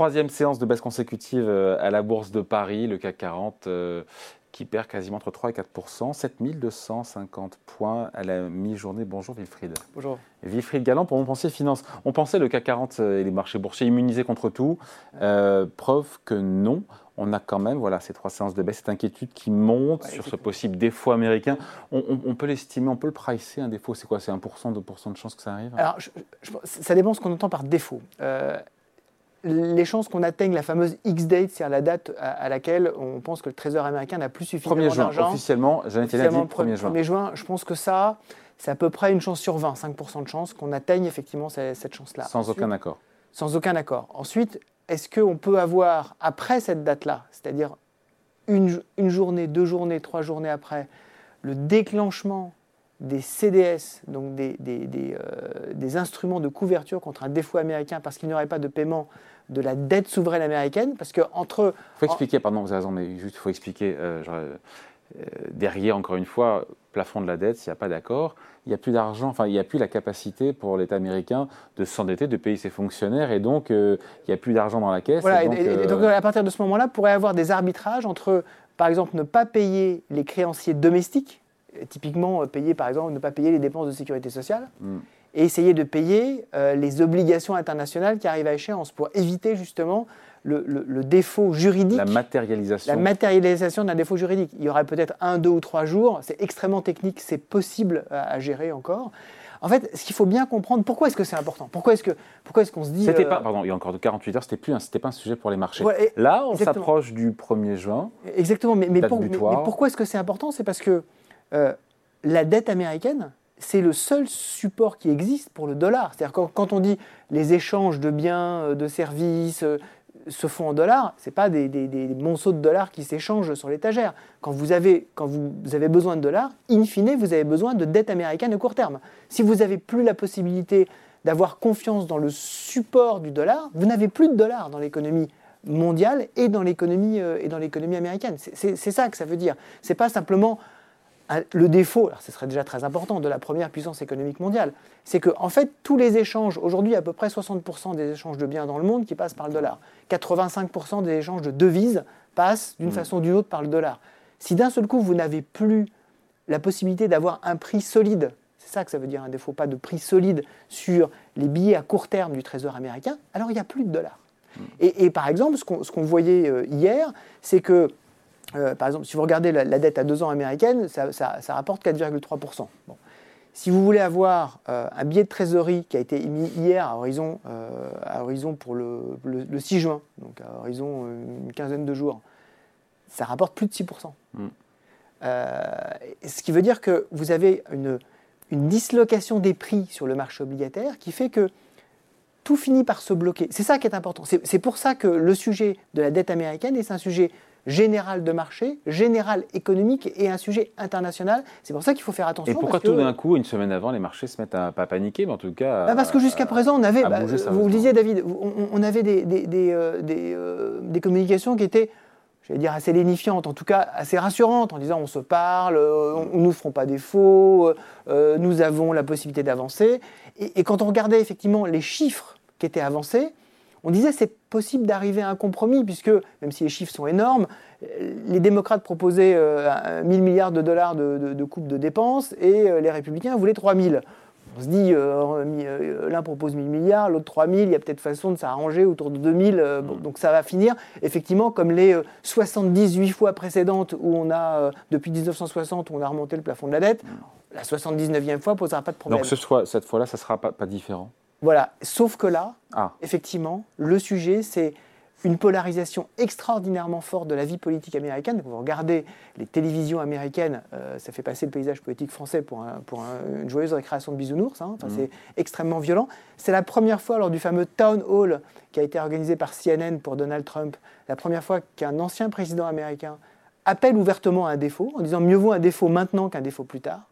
Troisième séance de baisse consécutive à la Bourse de Paris, le CAC 40 qui perd quasiment entre 3 et 4% 7250 points à la mi-journée. Bonjour Wilfried. Bonjour. Wilfried Galland pour Mon Pensée Finance. On pensait le CAC 40 et les marchés boursiers immunisés contre tout. Euh, preuve que non. On a quand même voilà, ces trois séances de baisse, cette inquiétude qui monte sur ce possible défaut américain. On, peut l'estimer, on peut le pricer, un défaut. C'est quoi? C'est 1%, 2% de chance que ça arrive? Alors, ça dépend ce qu'on entend par défaut. Euh, les chances qu'on atteigne la fameuse X-date, c'est-à-dire la date à, laquelle on pense que le Trésor américain n'a plus suffisamment d'argent. Officiellement, j'en étais 1er juin. 1er juin, je pense que ça, c'est à peu près une chance sur 20, 5% de chance qu'on atteigne effectivement cette, chance-là. Sans aucun accord. Sans aucun accord. Ensuite, est-ce qu'on peut avoir, après cette date-là, c'est-à-dire une, une journée, deux journées, trois journées après, le déclenchement des CDS, donc des, des, euh, des, instruments de couverture contre un défaut américain parce qu'il n'y aurait pas de paiement de la dette souveraine américaine. Parce que entre. Il faut expliquer, pardon, vous avez raison, mais juste il faut expliquer. Euh, euh, derrière, encore une fois, plafond de la dette, s'il n'y a pas d'accord, il n'y a plus d'argent, enfin, il n'y a plus la capacité pour l'État américain de s'endetter, de payer ses fonctionnaires, et donc il n'y a plus d'argent dans la caisse. Voilà, et donc, à partir de ce moment-là, pourrait y avoir des arbitrages entre, par exemple, ne pas payer les créanciers domestiques typiquement euh, payer, par exemple, ne pas payer les dépenses de sécurité sociale mm. et essayer de payer euh, les obligations internationales qui arrivent à échéance pour éviter justement le, défaut juridique. La matérialisation. La matérialisation d'un défaut juridique. Il y aurait peut-être un, deux ou trois jours. C'est extrêmement technique, c'est possible à, gérer encore. En fait, ce qu'il faut bien comprendre, pourquoi est-ce que c'est important? Pourquoi est-ce que pourquoi est-ce qu'on se dit C'était pas, euh, pardon, il y a encore de 48 heures, c'était plus, c'était pas un sujet pour les marchés. Là, on s'approche du 1er juin. Exactement, mais, mais pourquoi est-ce que c'est important? C'est parce que euh, la dette américaine, c'est le seul support qui existe pour le dollar. C'est-à-dire quand, quand, on dit les échanges de biens, euh, de services euh, se font en dollars, ce n'est pas des, monceaux de dollars qui s'échangent sur l'étagère. Quand, vous avez, quand vous avez besoin de dollars, in fine, vous avez besoin de dette américaine à court terme. Si vous n'avez plus la possibilité d'avoir confiance dans le support du dollar, vous n'avez plus de dollars dans l'économie mondiale et dans l'économie américaine. C'est ça que ça veut dire. C'est pas simplement le défaut, alors ce serait déjà très important, de la première puissance économique mondiale, c'est que en fait tous les échanges, aujourd'hui à peu près 60% des échanges de biens dans le monde qui passent par le dollar, 85% des échanges de devises passent d'une mmh. façon ou d'une autre par le dollar. Si d'un seul coup vous n'avez plus la possibilité d'avoir un prix solide, c'est ça que ça veut dire un défaut, pas de prix solide sur les billets à court terme du Trésor américain, alors il n'y a plus de dollars. Mmh. Et, par exemple, ce qu'on voyait euh, hier, c'est que euh, par exemple, si vous regardez la, dette à deux ans américaine, ça, rapporte 4,3%. Si vous voulez avoir euh, un billet de trésorerie qui a été émis hier à horizon, euh, à horizon pour le, 6 juin, donc à horizon une quinzaine de jours, ça rapporte plus de 6%. Mm. ce qui veut dire que vous avez une, une dislocation des prix sur le marché obligataire qui fait que tout finit par se bloquer. C'est ça qui est important. C'est pour ça que le sujet de la dette américaine est un sujet général de marché, général économique et un sujet international. C'est pour ça qu'il faut faire attention. Et pourquoi tout d'un coup, une semaine avant, les marchés se mettent à pas paniquer, mais en tout cas. Bah, parce que jusqu'à présent, on avait, bah, vous le disiez David, on, avait des, des, des, euh, euh, des, communications qui étaient, j'allais dire, assez lénifiantes, en tout cas assez rassurantes, en disant on se parle, euh, on ne nous ferons pas défaut, nous avons la possibilité d'avancer. Et, et quand on regardait effectivement les chiffres qui étaient avancés, on disait c'est possible d'arriver à un compromis, puisque même si les chiffres sont énormes, les démocrates proposaient 1000 euh, milliards de dollars de, de, coupe de dépenses et euh, les républicains voulaient 3000. On se dit, euh, l'un propose 1000 milliards, l'autre 3000, il y a peut-être façon de s'arranger autour de 2000, donc ça va finir effectivement comme les 78 fois précédentes où on a, depuis 1960, où on a remonté le plafond de la dette, la 79e fois posera pas de problème. Donc cette fois-là, ça ne sera pas différent? Voilà, sauf que là, ah. effectivement, le sujet, c'est une polarisation extraordinairement forte de la vie politique américaine. Vous regardez les télévisions américaines, euh, ça fait passer le paysage politique français pour, une joyeuse récréation de bisounours. Hein. Enfin, mmh. C'est extrêmement violent. C'est la première fois lors du fameux Town Hall qui a été organisé par CNN pour Donald Trump, la première fois qu'un ancien président américain appelle ouvertement à un défaut, en disant mieux vaut un défaut maintenant qu'un défaut plus tard.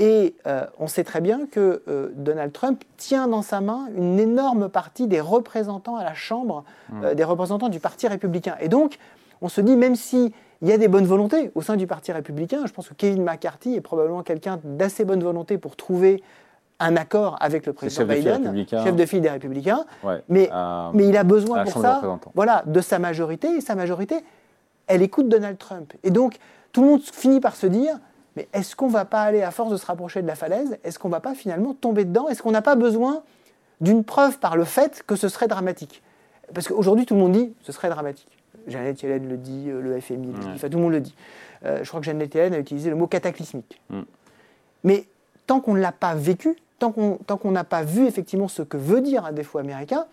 Et euh, on sait très bien que euh, Donald Trump tient dans sa main une énorme partie des représentants à la Chambre, mmh. euh, des représentants du Parti républicain. Et donc, on se dit, même s'il y a des bonnes volontés au sein du Parti républicain, je pense que Kevin McCarthy est probablement quelqu'un d'assez bonne volonté pour trouver un accord avec le président Biden, chef de file des Républicains, mais, mais il a besoin pour ça voilà, de sa majorité, et sa majorité, elle écoute Donald Trump. Et donc, tout le monde finit par se dire, mais est-ce qu'on ne va pas aller, à force de se rapprocher de la falaise, est-ce qu'on ne va pas finalement tomber dedans? Est-ce qu'on n'a pas besoin d'une preuve par le fait que ce serait dramatique? Parce qu'aujourd'hui, tout le monde dit, ce serait dramatique. Janet Yellen le dit, euh, le FMI le dit, enfin, tout le monde le dit. Euh, je crois que Janet Yellen a utilisé le mot cataclysmique. Mm. Mais tant qu'on ne l'a pas vécu, tant qu'on n'a pas vu effectivement ce que veut dire un défaut américain,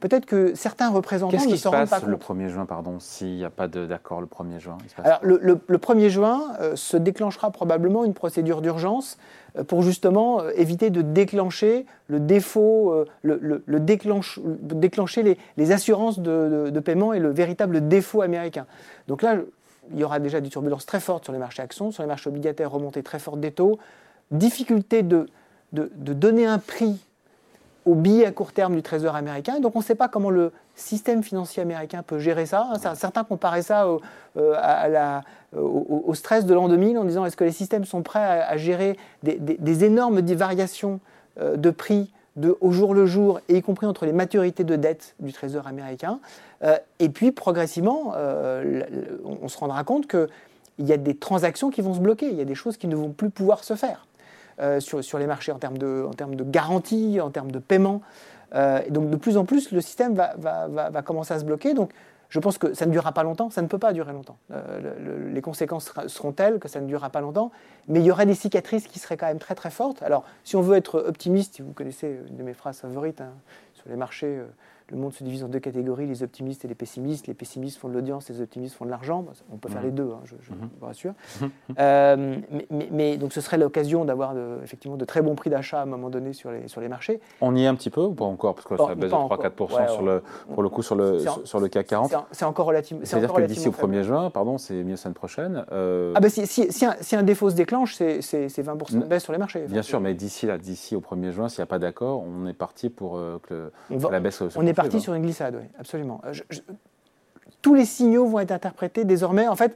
peut-être que certains représentants Qu'est-ce qui se passe le 1er juin, pardon, s'il n'y a pas d'accord le 1er juin Alors, le, 1er juin euh, se déclenchera probablement une procédure d'urgence euh, pour justement euh, éviter de déclencher le défaut, le, déclenche, déclencher les, assurances de, de, paiement et le véritable défaut américain. Donc là, il y aura déjà des turbulences très fortes sur les marchés actions, sur les marchés obligataires, remontées très fortes des taux, difficulté de, de donner un prix aux billets à court terme du Trésor américain. donc on ne sait pas comment le système financier américain peut gérer ça. Certains comparaient ça au, euh, stress de l'an 2000 en disant est-ce que les systèmes sont prêts à, gérer des, énormes variations euh, de prix au jour le jour, et y compris entre les maturités de dette du Trésor américain? Euh, et puis progressivement, on, se rendra compte qu'il y a des transactions qui vont se bloquer, il y a des choses qui ne vont plus pouvoir se faire. Euh, sur, sur, les marchés en termes de, en termes de garantie, en termes de paiement. Euh, et donc de plus en plus, le système va, va, va, commencer à se bloquer. Donc je pense que ça ne durera pas longtemps, ça ne peut pas durer longtemps. Euh, les conséquences seront telles que ça ne durera pas longtemps, mais il y aura des cicatrices qui seraient quand même très très fortes. Alors si on veut être optimiste, vous connaissez une de mes phrases favorites hein, sur les marchés, le monde se divise en deux catégories, les optimistes et les pessimistes. Les pessimistes font de l'audience, les optimistes font de l'argent. On peut faire les deux, hein, je, mhm. vous rassure. Euh, mais, donc ce serait l'occasion d'avoir effectivement de très bons prix d'achat à un moment donné sur les, sur les marchés. On y est un petit peu ou pas encore? Parce que ça baisse de 3-4% sur le, pour le coup sur le, sur, le CAC 40. C'est encore relativement. C'est-à-dire que d'ici au 1er juin, pardon, c'est mieux semaine prochaine. Euh, ah ben si, si, un, défaut se déclenche, c'est 20% de baisse sur les marchés. Bien sûr, mais d'ici là, d'ici au 1er juin, s'il n'y a pas d'accord, on est parti pour euh, que, la baisse On est parti sur une glissade, oui, absolument. Euh, tous les signaux vont être interprétés désormais. En fait,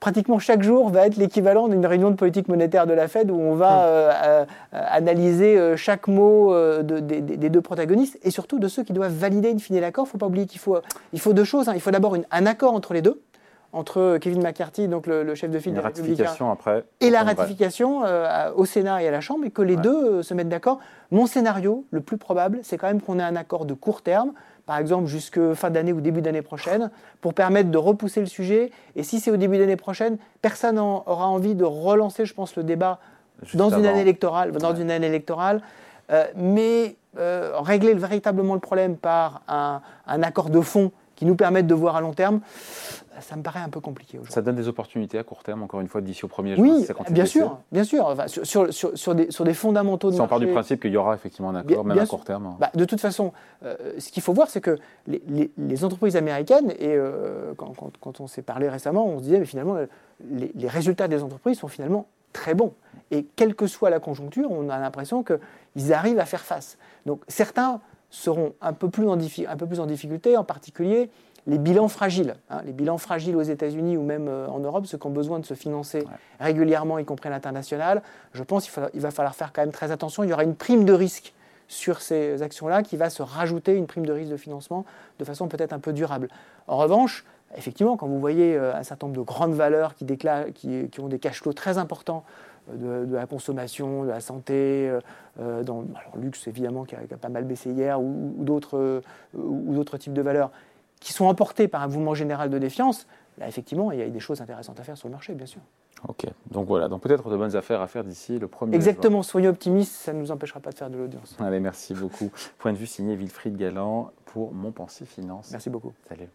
pratiquement chaque jour va être l'équivalent d'une réunion de politique monétaire de la Fed où on va hum. euh, euh, analyser chaque mot des deux protagonistes et surtout de ceux qui doivent valider in fine l'accord. Il ne faut pas oublier qu'il faut, il faut deux choses. Hein. Il faut d'abord un accord entre les deux entre Kevin McCarthy, donc le, chef de file des ratification après, et la ratification euh, au Sénat et à la Chambre, et que les deux euh, se mettent d'accord. Mon scénario, le plus probable, c'est quand même qu'on ait un accord de court terme, par exemple jusque fin d'année ou début d'année prochaine, pour permettre de repousser le sujet. Et si c'est au début d'année prochaine, personne n'aura envie de relancer, je pense, le débat dans une année électorale. Dans une année électorale. Euh, mais régler véritablement le problème par un, un accord de fond qui nous permette de voir à long terme, ça me paraît un peu compliqué aujourd'hui. Ça donne des opportunités à court terme, encore une fois, d'ici au 1er juin Oui, bien sûr, bien sûr. sur, sur, sur, des, sur des fondamentaux de Si on part du principe qu'il y aura effectivement un accord, même à court terme. Bah, de toute façon, euh, ce qu'il faut voir, c'est que les, les, entreprises américaines, et euh, quand, quand, on s'est parlé récemment, on se disait, mais finalement, les, les résultats des entreprises sont finalement très bons. Et quelle que soit la conjoncture, on a l'impression qu'ils arrivent à faire face. Donc certains seront un peu plus en, un peu plus en difficulté, en particulier les bilans fragiles. Hein, les bilans fragiles aux États-Unis ou même euh, en Europe, ceux qui ont besoin de se financer régulièrement, y compris à l'international, je pense qu'il va falloir faire quand même très attention. Il y aura une prime de risque sur ces actions-là qui va se rajouter une prime de risque de financement de façon peut-être un peu durable. En revanche, effectivement, quand vous voyez euh, un certain nombre de grandes valeurs qui, qui, ont des cash flows très importants euh, de, la consommation, de la santé, dans le luxe évidemment qui a, pas mal baissé hier, ou, ou d'autres types de valeurs, qui sont emportés par un mouvement général de défiance, là, effectivement, il y a des choses intéressantes à faire sur le marché, bien sûr. Ok, donc voilà, donc peut-être de bonnes affaires à faire d'ici le premier. Exactement, soyez optimistes, ça ne nous empêchera pas de faire de l'audience. Allez, merci beaucoup. Point de vue signé Wilfried Galland pour Mon Pensée Finance. Merci beaucoup. Salut.